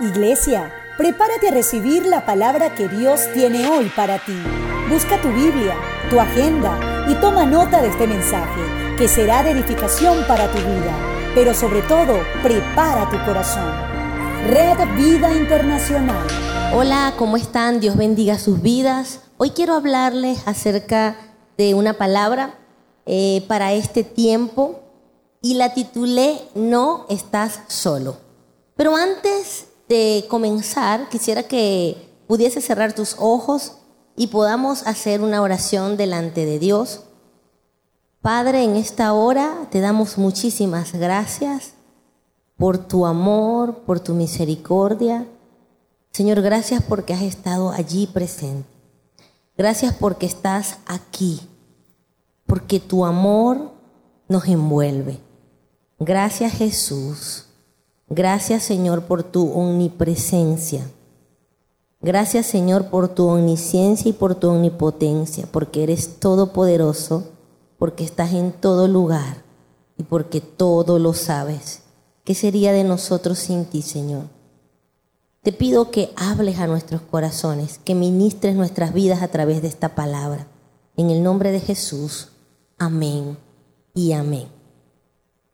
Iglesia, prepárate a recibir la palabra que Dios tiene hoy para ti. Busca tu Biblia, tu agenda y toma nota de este mensaje, que será de edificación para tu vida. Pero sobre todo, prepara tu corazón. Red Vida Internacional. Hola, ¿cómo están? Dios bendiga sus vidas. Hoy quiero hablarles acerca de una palabra eh, para este tiempo y la titulé No estás solo. Pero antes de comenzar, quisiera que pudiese cerrar tus ojos y podamos hacer una oración delante de Dios. Padre, en esta hora te damos muchísimas gracias por tu amor, por tu misericordia. Señor, gracias porque has estado allí presente. Gracias porque estás aquí, porque tu amor nos envuelve. Gracias Jesús Gracias Señor por tu omnipresencia. Gracias Señor por tu omnisciencia y por tu omnipotencia, porque eres todopoderoso, porque estás en todo lugar y porque todo lo sabes. ¿Qué sería de nosotros sin ti, Señor? Te pido que hables a nuestros corazones, que ministres nuestras vidas a través de esta palabra. En el nombre de Jesús, amén y amén.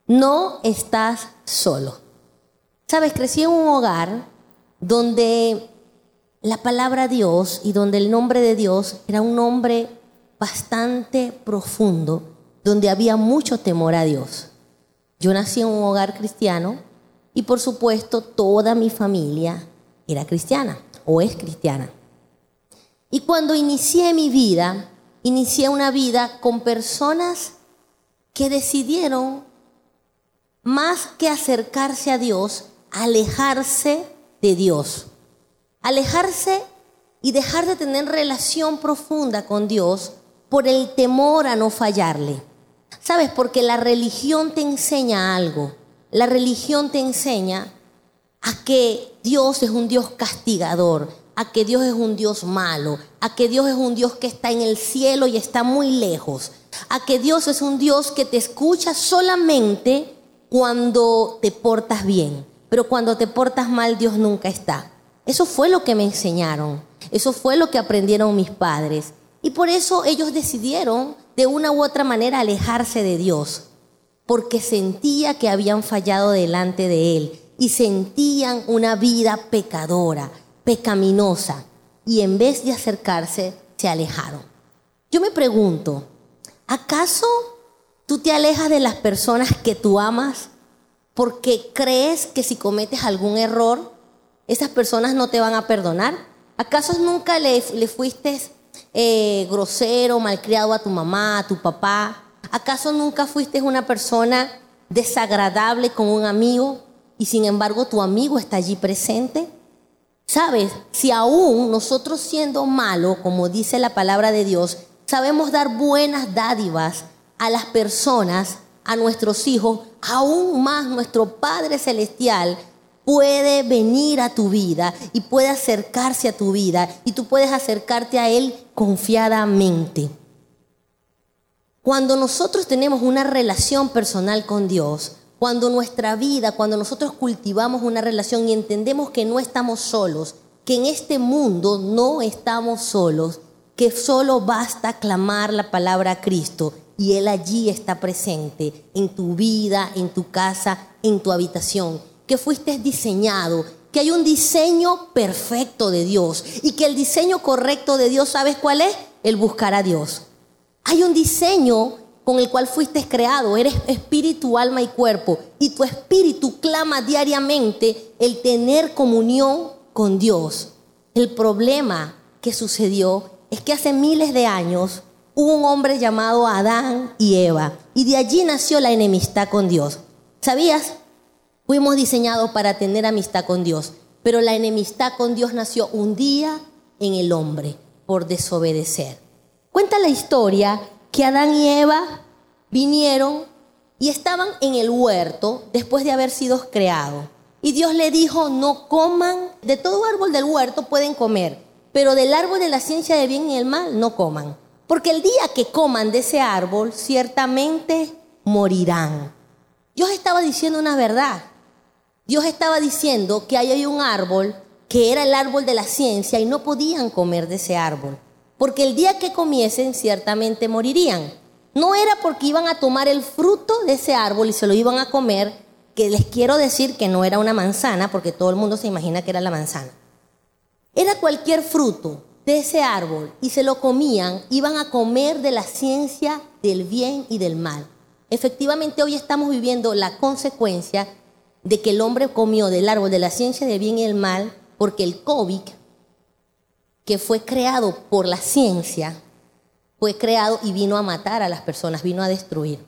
No estás solo. Sabes, crecí en un hogar donde la palabra Dios y donde el nombre de Dios era un nombre bastante profundo, donde había mucho temor a Dios. Yo nací en un hogar cristiano y por supuesto toda mi familia era cristiana o es cristiana. Y cuando inicié mi vida, inicié una vida con personas que decidieron, más que acercarse a Dios, alejarse de Dios. Alejarse y dejar de tener relación profunda con Dios por el temor a no fallarle. ¿Sabes? Porque la religión te enseña algo. La religión te enseña a que Dios es un Dios castigador, a que Dios es un Dios malo, a que Dios es un Dios que está en el cielo y está muy lejos, a que Dios es un Dios que te escucha solamente cuando te portas bien pero cuando te portas mal Dios nunca está. Eso fue lo que me enseñaron, eso fue lo que aprendieron mis padres. Y por eso ellos decidieron de una u otra manera alejarse de Dios, porque sentía que habían fallado delante de Él y sentían una vida pecadora, pecaminosa, y en vez de acercarse, se alejaron. Yo me pregunto, ¿acaso tú te alejas de las personas que tú amas porque crees que si cometes algún error, esas personas no te van a perdonar. ¿Acaso nunca le, fuiste eh, grosero, malcriado a tu mamá, a tu papá? ¿Acaso nunca fuiste una persona desagradable con un amigo y sin embargo tu amigo está allí presente? ¿Sabes? Si aún nosotros siendo malos, como dice la palabra de Dios, sabemos dar buenas dádivas a las personas, a nuestros hijos, aún más nuestro Padre Celestial puede venir a tu vida y puede acercarse a tu vida y tú puedes acercarte a Él confiadamente. Cuando nosotros tenemos una relación personal con Dios, cuando nuestra vida, cuando nosotros cultivamos una relación y entendemos que no estamos solos, que en este mundo no estamos solos, que solo basta clamar la palabra a Cristo y Él allí está presente en tu vida, en tu casa, en tu habitación, que fuiste diseñado, que hay un diseño perfecto de Dios y que el diseño correcto de Dios, ¿sabes cuál es? El buscar a Dios. Hay un diseño con el cual fuiste creado, eres espíritu, alma y cuerpo, y tu espíritu clama diariamente el tener comunión con Dios. El problema que sucedió es que hace miles de años un hombre llamado Adán y Eva, y de allí nació la enemistad con Dios. ¿Sabías? Fuimos diseñados para tener amistad con Dios, pero la enemistad con Dios nació un día en el hombre por desobedecer. Cuenta la historia que Adán y Eva vinieron y estaban en el huerto después de haber sido creados. Y Dios le dijo, no coman, de todo árbol del huerto pueden comer, pero del árbol de la ciencia del bien y el mal no coman. Porque el día que coman de ese árbol, ciertamente morirán. Dios estaba diciendo una verdad. Dios estaba diciendo que ahí hay un árbol que era el árbol de la ciencia y no podían comer de ese árbol, porque el día que comiesen ciertamente morirían. No era porque iban a tomar el fruto de ese árbol y se lo iban a comer, que les quiero decir que no era una manzana, porque todo el mundo se imagina que era la manzana. Era cualquier fruto de ese árbol y se lo comían, iban a comer de la ciencia del bien y del mal. Efectivamente, hoy estamos viviendo la consecuencia de que el hombre comió del árbol de la ciencia del bien y del mal, porque el COVID, que fue creado por la ciencia, fue creado y vino a matar a las personas, vino a destruir,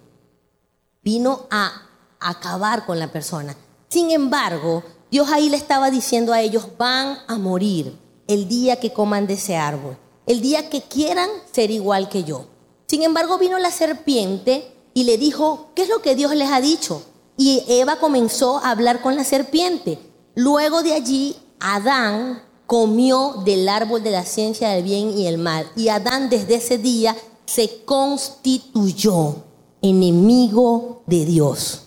vino a acabar con la persona. Sin embargo, Dios ahí le estaba diciendo a ellos, van a morir el día que coman de ese árbol, el día que quieran ser igual que yo. Sin embargo, vino la serpiente y le dijo, ¿qué es lo que Dios les ha dicho? Y Eva comenzó a hablar con la serpiente. Luego de allí, Adán comió del árbol de la ciencia del bien y el mal. Y Adán desde ese día se constituyó enemigo de Dios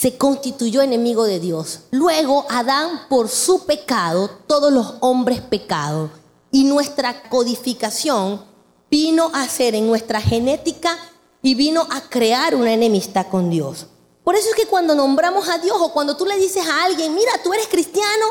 se constituyó enemigo de Dios. Luego Adán, por su pecado, todos los hombres pecados. Y nuestra codificación vino a ser en nuestra genética y vino a crear una enemistad con Dios. Por eso es que cuando nombramos a Dios o cuando tú le dices a alguien, mira, tú eres cristiano,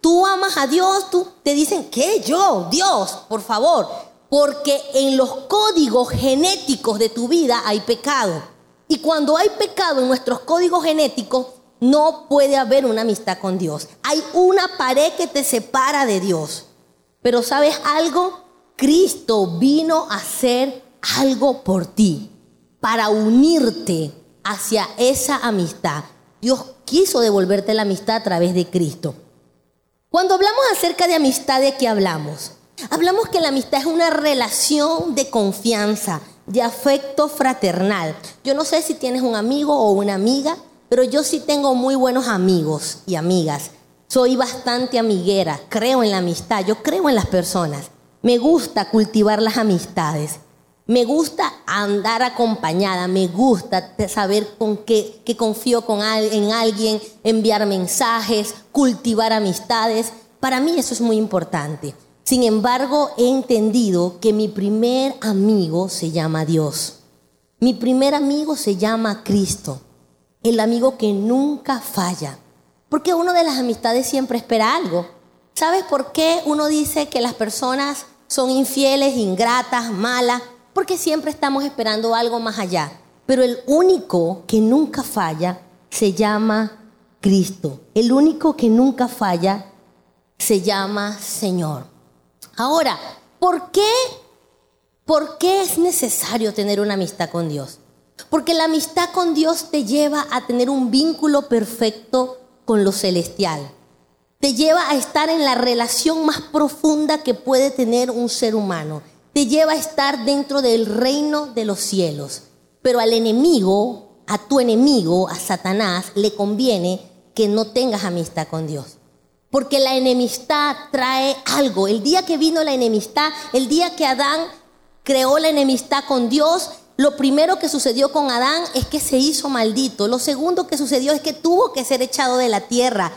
tú amas a Dios, tú te dicen, ¿qué? Yo, Dios, por favor. Porque en los códigos genéticos de tu vida hay pecado. Y cuando hay pecado en nuestros códigos genéticos, no puede haber una amistad con Dios. Hay una pared que te separa de Dios. Pero ¿sabes algo? Cristo vino a hacer algo por ti, para unirte hacia esa amistad. Dios quiso devolverte la amistad a través de Cristo. Cuando hablamos acerca de amistad, ¿de qué hablamos? Hablamos que la amistad es una relación de confianza, de afecto fraternal. Yo no sé si tienes un amigo o una amiga, pero yo sí tengo muy buenos amigos y amigas. Soy bastante amiguera, creo en la amistad, yo creo en las personas. Me gusta cultivar las amistades. Me gusta andar acompañada, me gusta saber con qué, que confío con en alguien, enviar mensajes, cultivar amistades. Para mí eso es muy importante. Sin embargo, he entendido que mi primer amigo se llama Dios. Mi primer amigo se llama Cristo, el amigo que nunca falla. Porque uno de las amistades siempre espera algo. ¿Sabes por qué uno dice que las personas son infieles, ingratas, malas? Porque siempre estamos esperando algo más allá. Pero el único que nunca falla se llama Cristo. El único que nunca falla se llama Señor. Ahora, ¿por qué, ¿por qué es necesario tener una amistad con Dios? Porque la amistad con Dios te lleva a tener un vínculo perfecto con lo celestial. Te lleva a estar en la relación más profunda que puede tener un ser humano. Te lleva a estar dentro del reino de los cielos. Pero al enemigo, a tu enemigo, a Satanás, le conviene que no tengas amistad con Dios. Porque la enemistad trae algo. El día que vino la enemistad, el día que Adán creó la enemistad con Dios, lo primero que sucedió con Adán es que se hizo maldito. Lo segundo que sucedió es que tuvo que ser echado de la tierra.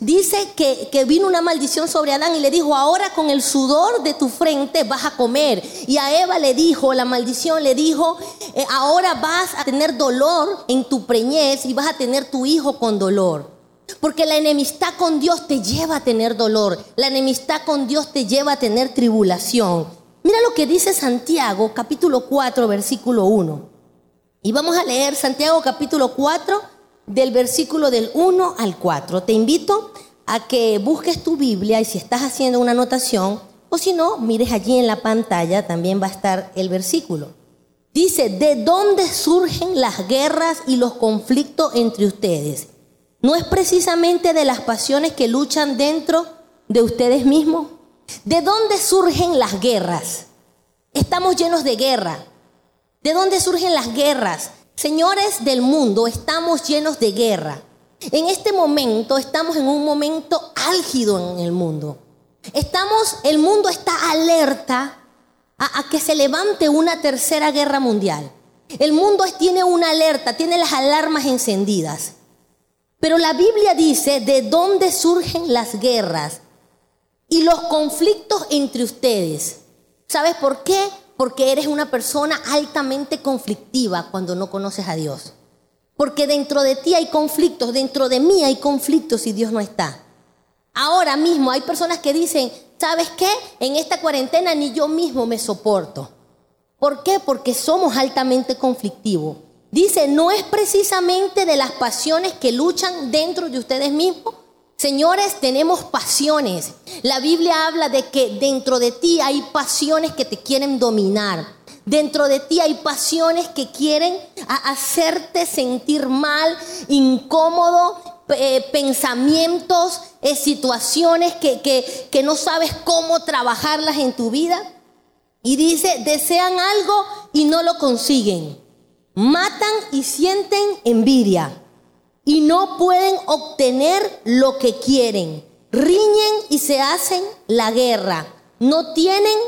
Dice que, que, vino una maldición sobre Adán y le dijo, ahora con el sudor de tu frente vas a comer. Y a Eva le dijo, la maldición le dijo, eh, ahora vas a tener dolor en tu preñez y vas a tener tu hijo con dolor. Porque la enemistad con Dios te lleva a tener dolor. La enemistad con Dios te lleva a tener tribulación. Mira lo que dice Santiago capítulo 4 versículo 1. Y vamos a leer Santiago capítulo 4 del versículo del 1 al 4. Te invito a que busques tu Biblia y si estás haciendo una anotación o si no, mires allí en la pantalla, también va a estar el versículo. Dice, ¿de dónde surgen las guerras y los conflictos entre ustedes? ¿No es precisamente de las pasiones que luchan dentro de ustedes mismos? ¿De dónde surgen las guerras? Estamos llenos de guerra. ¿De dónde surgen las guerras? Señores del mundo, estamos llenos de guerra. En este momento estamos en un momento álgido en el mundo. Estamos, el mundo está alerta a, a que se levante una tercera guerra mundial. El mundo tiene una alerta, tiene las alarmas encendidas. Pero la Biblia dice de dónde surgen las guerras y los conflictos entre ustedes. ¿Sabes por qué? Porque eres una persona altamente conflictiva cuando no conoces a Dios. Porque dentro de ti hay conflictos, dentro de mí hay conflictos si Dios no está. Ahora mismo hay personas que dicen, ¿sabes qué? En esta cuarentena ni yo mismo me soporto. ¿Por qué? Porque somos altamente conflictivos. Dice, no es precisamente de las pasiones que luchan dentro de ustedes mismos. Señores, tenemos pasiones. La Biblia habla de que dentro de ti hay pasiones que te quieren dominar. Dentro de ti hay pasiones que quieren hacerte sentir mal, incómodo, eh, pensamientos, eh, situaciones que, que no sabes cómo trabajarlas en tu vida. Y dice, desean algo y no lo consiguen. Matan y sienten envidia. Y no pueden obtener lo que quieren. Riñen y se hacen la guerra. No tienen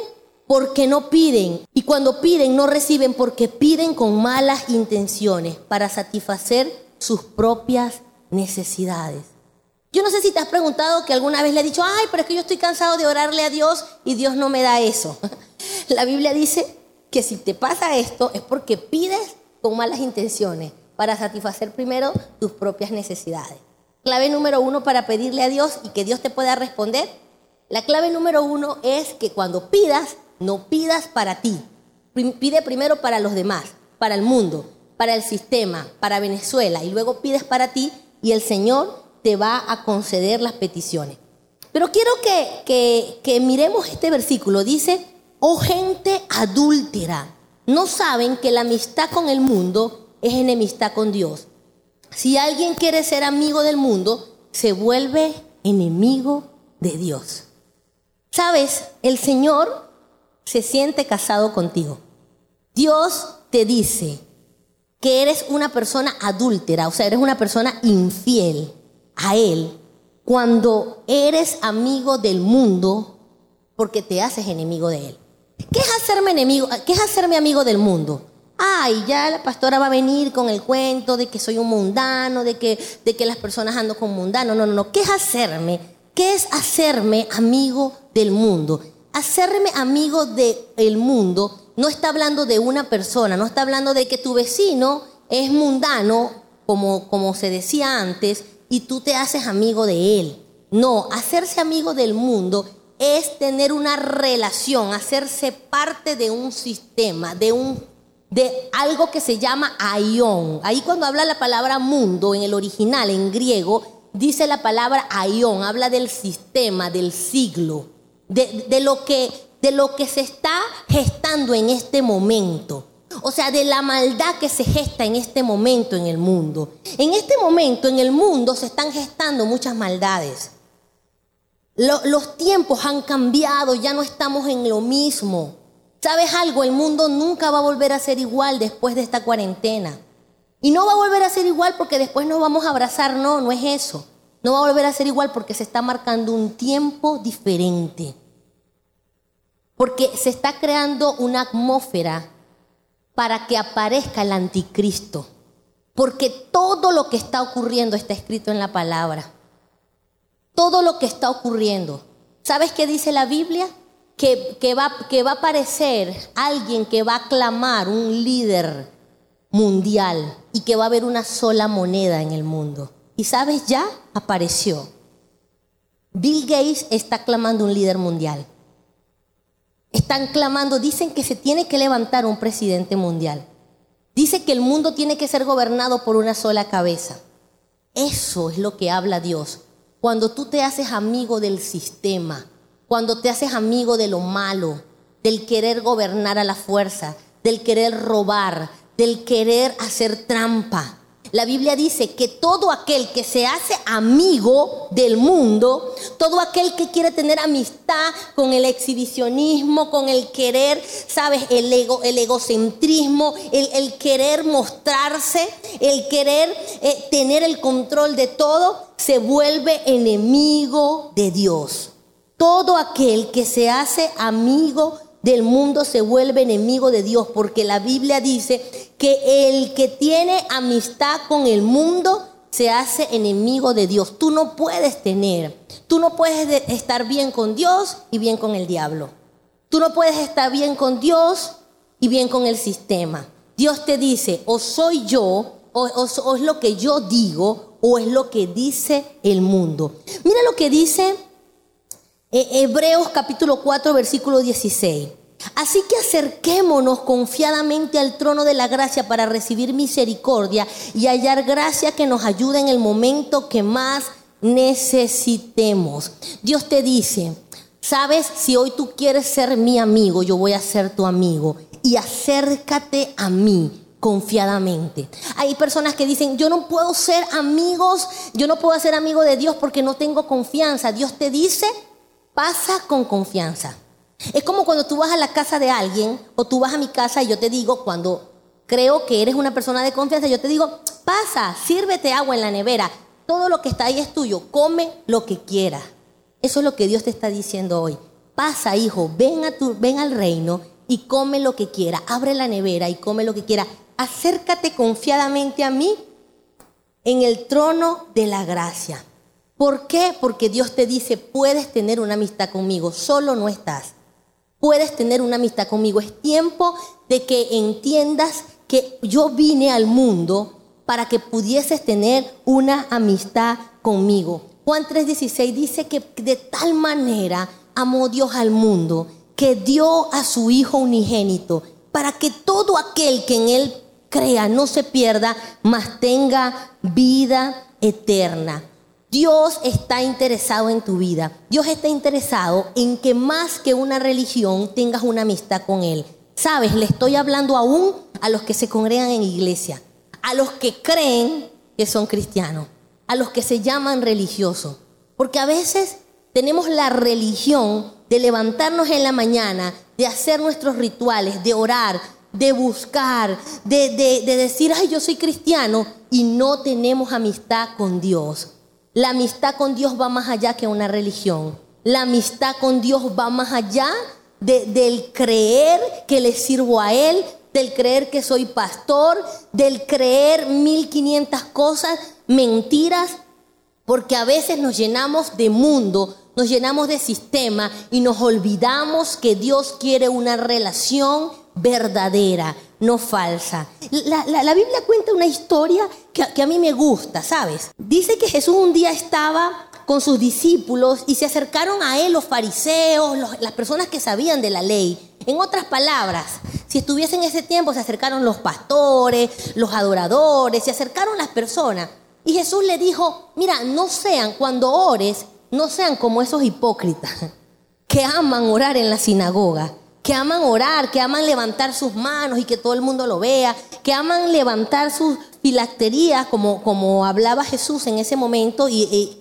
porque no piden. Y cuando piden no reciben porque piden con malas intenciones para satisfacer sus propias necesidades. Yo no sé si te has preguntado que alguna vez le he dicho, ay, pero es que yo estoy cansado de orarle a Dios y Dios no me da eso. La Biblia dice que si te pasa esto es porque pides con malas intenciones para satisfacer primero tus propias necesidades. Clave número uno para pedirle a Dios y que Dios te pueda responder. La clave número uno es que cuando pidas, no pidas para ti. Pide primero para los demás, para el mundo, para el sistema, para Venezuela y luego pides para ti y el Señor te va a conceder las peticiones. Pero quiero que, que, miremos este versículo. Dice, oh gente adúltera, no saben que la amistad con el mundo es enemistad con Dios. Si alguien quiere ser amigo del mundo, se vuelve enemigo de Dios. Sabes, el Señor se siente casado contigo. Dios te dice, que eres una persona adúltera, o sea, eres una persona infiel a Él cuando eres amigo del mundo porque te haces enemigo de Él. ¿Qué es hacerme enemigo? ¿Qué es hacerme amigo del mundo? Ay, ya la pastora va a venir con el cuento de que soy un mundano, de que, de que las personas ando con mundano. No, no, no. ¿Qué es hacerme? ¿Qué es hacerme amigo del mundo? Hacerme amigo del mundo no está hablando de una persona, no está hablando de que tu vecino es mundano, como, como se decía antes, y tú te haces amigo de él. No, hacerse amigo del mundo es tener una relación, hacerse parte de un sistema, de un de algo que se llama aion. Ahí cuando habla la palabra mundo en el original en griego dice la palabra aion, habla del sistema, del siglo, de lo que de lo que se está gestando en este momento. O sea, de la maldad que se gesta en este momento en el mundo. En este momento en el mundo se están gestando muchas maldades. Los tiempos han cambiado, ya no estamos en lo mismo. ¿Sabes algo? El mundo nunca va a volver a ser igual después de esta cuarentena. Y no va a volver a ser igual porque después nos vamos a abrazar, no, no es eso. No va a volver a ser igual porque se está marcando un tiempo diferente. Porque se está creando una atmósfera para que aparezca el anticristo. Porque todo lo que está ocurriendo está escrito en la palabra. Todo lo que está ocurriendo. ¿Sabes qué dice la Biblia? Que, va, va a aparecer alguien que va a clamar un líder mundial y que va a haber una sola moneda en el mundo. Y sabes, ya apareció. Bill Gates está clamando un líder mundial. Están clamando, dicen que se tiene que levantar un presidente mundial. Dice que el mundo tiene que ser gobernado por una sola cabeza. Eso es lo que habla Dios. Cuando tú te haces amigo del sistema, cuando te haces amigo de lo malo, del querer gobernar a la fuerza, del querer robar, del querer hacer trampa, la Biblia dice que todo aquel que se hace amigo del mundo, todo aquel que quiere tener amistad con el exhibicionismo, con el querer, sabes, el, ego, el egocentrismo, el, querer mostrarse, el querer eh, tener el control de todo, se vuelve enemigo de Dios. Todo aquel que se hace amigo del mundo se vuelve enemigo de Dios, porque la Biblia dice que el que tiene amistad con el mundo se hace enemigo de Dios. Tú no puedes tener, tú no puedes estar bien con Dios y bien con el diablo. Tú no puedes estar bien con Dios y bien con el sistema. Dios te dice, o soy yo, o, es lo que yo digo, o es lo que dice el mundo. Mira lo que dice Hebreos capítulo 4, versículo 16. Así que acerquémonos confiadamente al trono de la gracia para recibir misericordia y hallar gracia que nos ayude en el momento que más necesitemos. Dios te dice, sabes, si hoy tú quieres ser mi amigo, yo voy a ser tu amigo y acércate a mí confiadamente. Hay personas que dicen, yo no puedo ser amigos, yo no puedo ser amigo de Dios porque no tengo confianza. Dios te dice, pasa con confianza. Es como cuando tú vas a la casa de alguien o tú vas a mi casa y yo te digo, cuando creo que eres una persona de confianza, yo te digo, pasa, sírvete agua en la nevera, todo lo que está ahí es tuyo, come lo que quieras. Eso es lo que Dios te está diciendo hoy. Pasa, hijo, ven, al reino y come lo que quiera. Abre la nevera y come lo que quiera. Acércate confiadamente a mí en el trono de la gracia. ¿Por qué? Porque Dios te dice, puedes tener una amistad conmigo, solo no estás puedes tener una amistad conmigo. Es tiempo de que entiendas que yo vine al mundo para que pudieses tener una amistad conmigo. Juan 3:16 dice que de tal manera amó Dios al mundo que dio a su Hijo unigénito para que todo aquel que en Él crea no se pierda, mas tenga vida eterna. Dios está interesado en tu vida. Dios está interesado en que más que una religión tengas una amistad con Él. Sabes, le estoy hablando aún a los que se congregan en iglesia, a los que creen que son cristianos, a los que se llaman religiosos. Porque a veces tenemos la religión de levantarnos en la mañana, de hacer nuestros rituales, de orar, de buscar, de, de decir, ay, yo soy cristiano, y no tenemos amistad con Dios. La amistad con Dios va más allá que una religión. La amistad con Dios va más allá del creer que le sirvo a Él, del creer que soy pastor, del creer 1500 cosas, mentiras, porque a veces nos llenamos de mundo, nos llenamos de sistema y nos olvidamos que Dios quiere una relación verdadera, no falsa. La, Biblia cuenta una historia que, a mí me gusta, ¿sabes? Dice que Jesús un día estaba con sus discípulos y se acercaron a él los fariseos, las personas que sabían de la ley. En otras palabras, si estuviesen en ese tiempo, se acercaron los pastores, los adoradores, se acercaron las personas. Y Jesús le dijo, mira, no sean, cuando ores, no sean como esos hipócritas que aman orar en la sinagoga que aman orar, que aman levantar sus manos y que todo el mundo lo vea, que aman levantar sus filacterías, como, como hablaba Jesús en ese momento, y,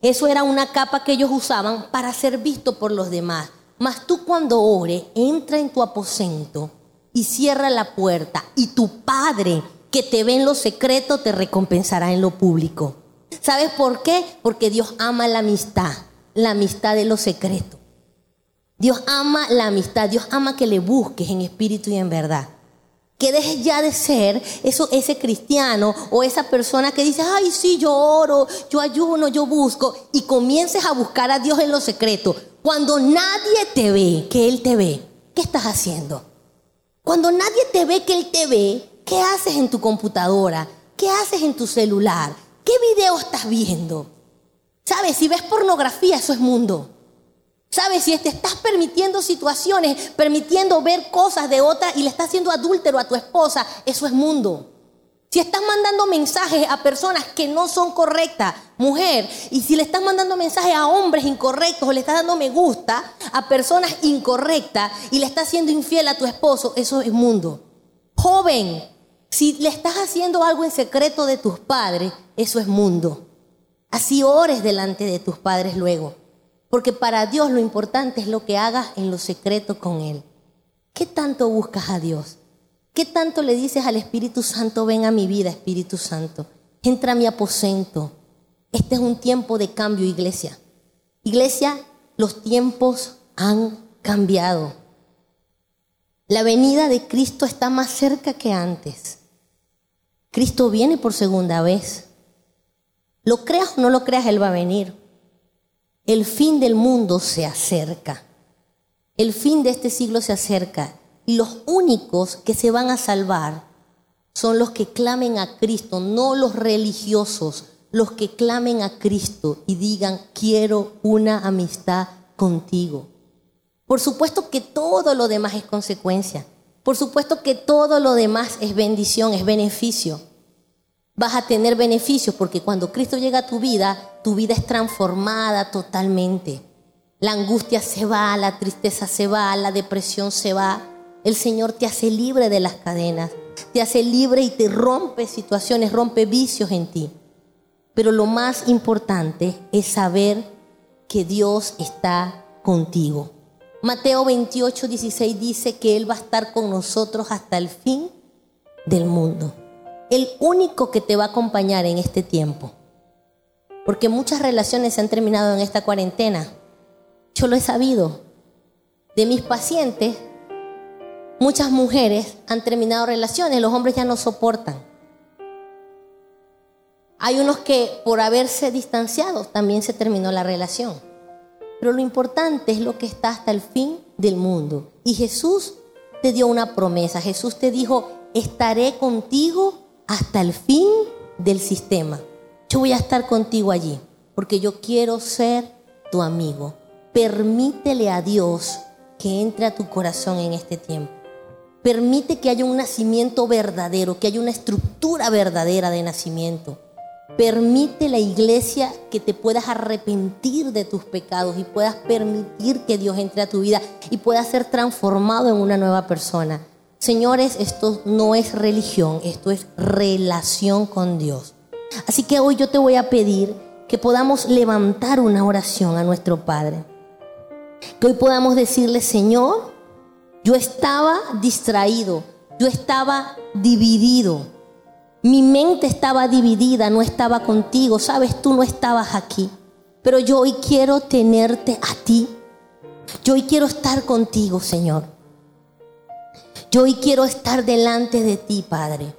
eso era una capa que ellos usaban para ser visto por los demás. Mas tú cuando ores, entra en tu aposento y cierra la puerta, y tu Padre que te ve en lo secreto te recompensará en lo público. ¿Sabes por qué? Porque Dios ama la amistad, la amistad de lo secreto. Dios ama la amistad, Dios ama que le busques en espíritu y en verdad. Que dejes ya de ser eso, ese cristiano o esa persona que dice, ay, sí, yo oro, yo ayuno, yo busco, y comiences a buscar a Dios en lo secreto. Cuando nadie te ve, que Él te ve, ¿qué estás haciendo? Cuando nadie te ve, que Él te ve, ¿qué haces en tu computadora? ¿Qué haces en tu celular? ¿Qué video estás viendo? ¿Sabes? Si ves pornografía, eso es mundo. ¿Sabes? Si te estás permitiendo situaciones, permitiendo ver cosas de otra y le estás haciendo adúltero a tu esposa, eso es mundo. Si estás mandando mensajes a personas que no son correctas, mujer, y si le estás mandando mensajes a hombres incorrectos o le estás dando me gusta a personas incorrectas y le estás siendo infiel a tu esposo, eso es mundo. Joven, si le estás haciendo algo en secreto de tus padres, eso es mundo. Así ores delante de tus padres luego. Porque para Dios lo importante es lo que hagas en lo secreto con Él. ¿Qué tanto buscas a Dios? ¿Qué tanto le dices al Espíritu Santo, ven a mi vida, Espíritu Santo? Entra a mi aposento. Este es un tiempo de cambio, iglesia. Iglesia, los tiempos han cambiado. La venida de Cristo está más cerca que antes. Cristo viene por segunda vez. Lo creas o no lo creas, Él va a venir. El fin del mundo se acerca. El fin de este siglo se acerca. Y los únicos que se van a salvar son los que clamen a Cristo, no los religiosos, los que clamen a Cristo y digan, quiero una amistad contigo. Por supuesto que todo lo demás es consecuencia. Por supuesto que todo lo demás es bendición, es beneficio. Vas a tener beneficios porque cuando Cristo llega a tu vida, tu vida es transformada totalmente. La angustia se va, la tristeza se va, la depresión se va. El Señor te hace libre de las cadenas, te hace libre y te rompe situaciones, rompe vicios en ti. Pero lo más importante es saber que Dios está contigo. Mateo 28, 16 dice que Él va a estar con nosotros hasta el fin del mundo. El único que te va a acompañar en este tiempo. Porque muchas relaciones se han terminado en esta cuarentena. Yo lo he sabido. De mis pacientes, muchas mujeres han terminado relaciones, los hombres ya no soportan. Hay unos que por haberse distanciado también se terminó la relación. Pero lo importante es lo que está hasta el fin del mundo. Y Jesús te dio una promesa. Jesús te dijo, estaré contigo hasta el fin del sistema. Yo voy a estar contigo allí, porque yo quiero ser tu amigo. Permítele a Dios que entre a tu corazón en este tiempo. Permite que haya un nacimiento verdadero, que haya una estructura verdadera de nacimiento Permite la iglesia que te puedas arrepentir de tus pecados y puedas permitir que Dios entre a tu vida y puedas ser transformado en una nueva persona. Señores, esto no es religión, esto es relación con Dios. Así que hoy yo te voy a pedir que podamos levantar una oración a nuestro Padre. Que hoy podamos decirle, Señor, yo estaba distraído, yo estaba dividido mi mente estaba dividida, no estaba contigo, sabes, tú no estabas aquí. Pero yo hoy quiero tenerte a ti. Yo hoy quiero estar contigo, Señor. Yo hoy quiero estar delante de ti, Padre.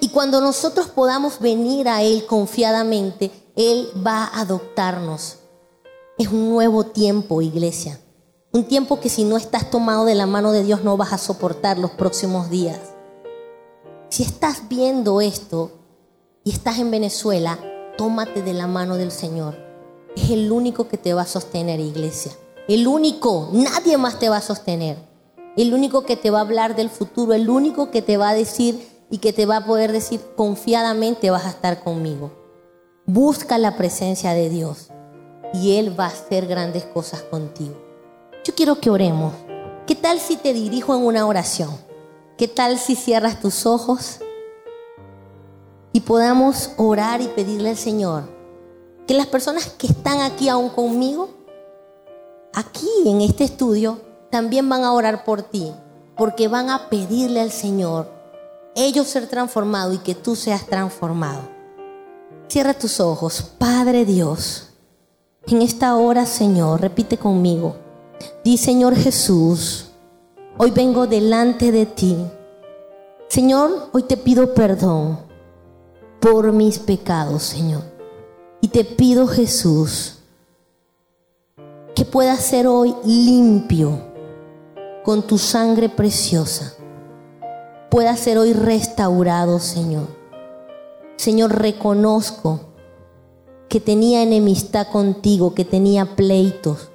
Y cuando nosotros podamos venir a Él confiadamente, Él va a adoptarnos. Es un nuevo tiempo, iglesia. Un tiempo que si no estás tomado de la mano de Dios no vas a soportar los próximos días. Si estás viendo esto y estás en Venezuela, tómate de la mano del Señor. Es el único que te va a sostener, iglesia. El único, nadie más te va a sostener. El único que te va a hablar del futuro, el único que te va a decir y que te va a poder decir confiadamente vas a estar conmigo. Busca la presencia de Dios y Él va a hacer grandes cosas contigo. Yo quiero que oremos. ¿Qué tal si te dirijo en una oración? ¿Qué tal si cierras tus ojos y podamos orar y pedirle al Señor que las personas que están aquí aún conmigo, aquí en este estudio, también van a orar por ti, porque van a pedirle al Señor ellos ser transformados y que tú seas transformado. Cierra tus ojos, Padre Dios. En esta hora, Señor, repite conmigo. Di, Señor Jesús, Hoy vengo delante de ti. Señor, hoy te pido perdón por mis pecados, Señor. Y te pido, Jesús, que pueda ser hoy limpio con tu sangre preciosa. Pueda ser hoy restaurado, Señor. Señor, reconozco que tenía enemistad contigo, que tenía pleitos,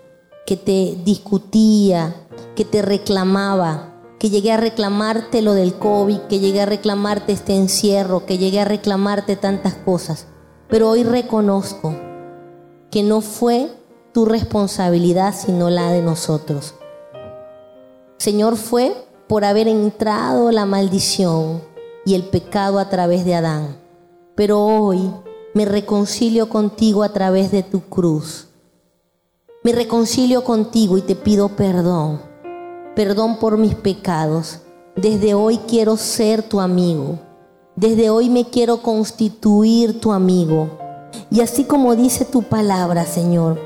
que te discutía, que te reclamaba, que llegué a reclamarte lo del COVID, que llegué a reclamarte este encierro, que llegué a reclamarte tantas cosas. Pero hoy reconozco que no fue tu responsabilidad, sino la de nosotros. Señor, fue por haber entrado la maldición y el pecado a través de Adán. Pero hoy me reconcilio contigo a través de tu cruz. Me reconcilio contigo y te pido perdón perdón por mis pecados. Desde hoy quiero ser tu amigo. Desde hoy me quiero constituir tu amigo. Y así como dice tu palabra, Señor,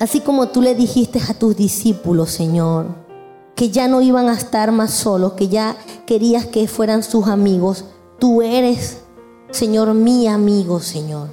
así como tú le dijiste a tus discípulos, Señor, que ya no iban a estar más solos, que ya querías que fueran sus amigos, tú eres, Señor, mi amigo, Señor.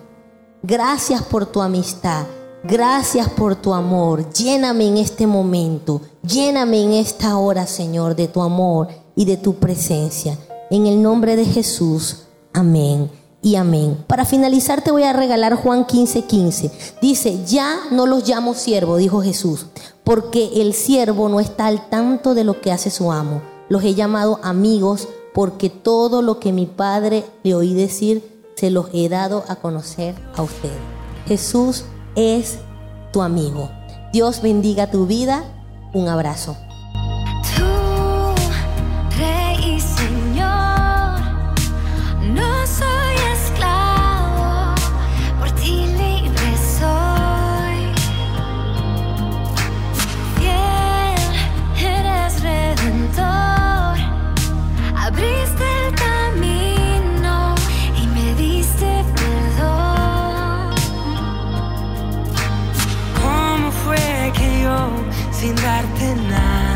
Gracias por tu amistad. Gracias por tu amor. Lléname en este momento. Lléname en esta hora, Señor, de tu amor y de tu presencia. En el nombre de Jesús. Amén y amén. Para finalizar te voy a regalar Juan 15:15. 15. Dice, ya no los llamo siervo, dijo Jesús, porque el siervo no está al tanto de lo que hace su amo. Los he llamado amigos porque todo lo que mi Padre le oí decir, se los he dado a conocer a ustedes. Jesús es tu amigo. Dios bendiga tu vida. Un abrazo. sin darte nada.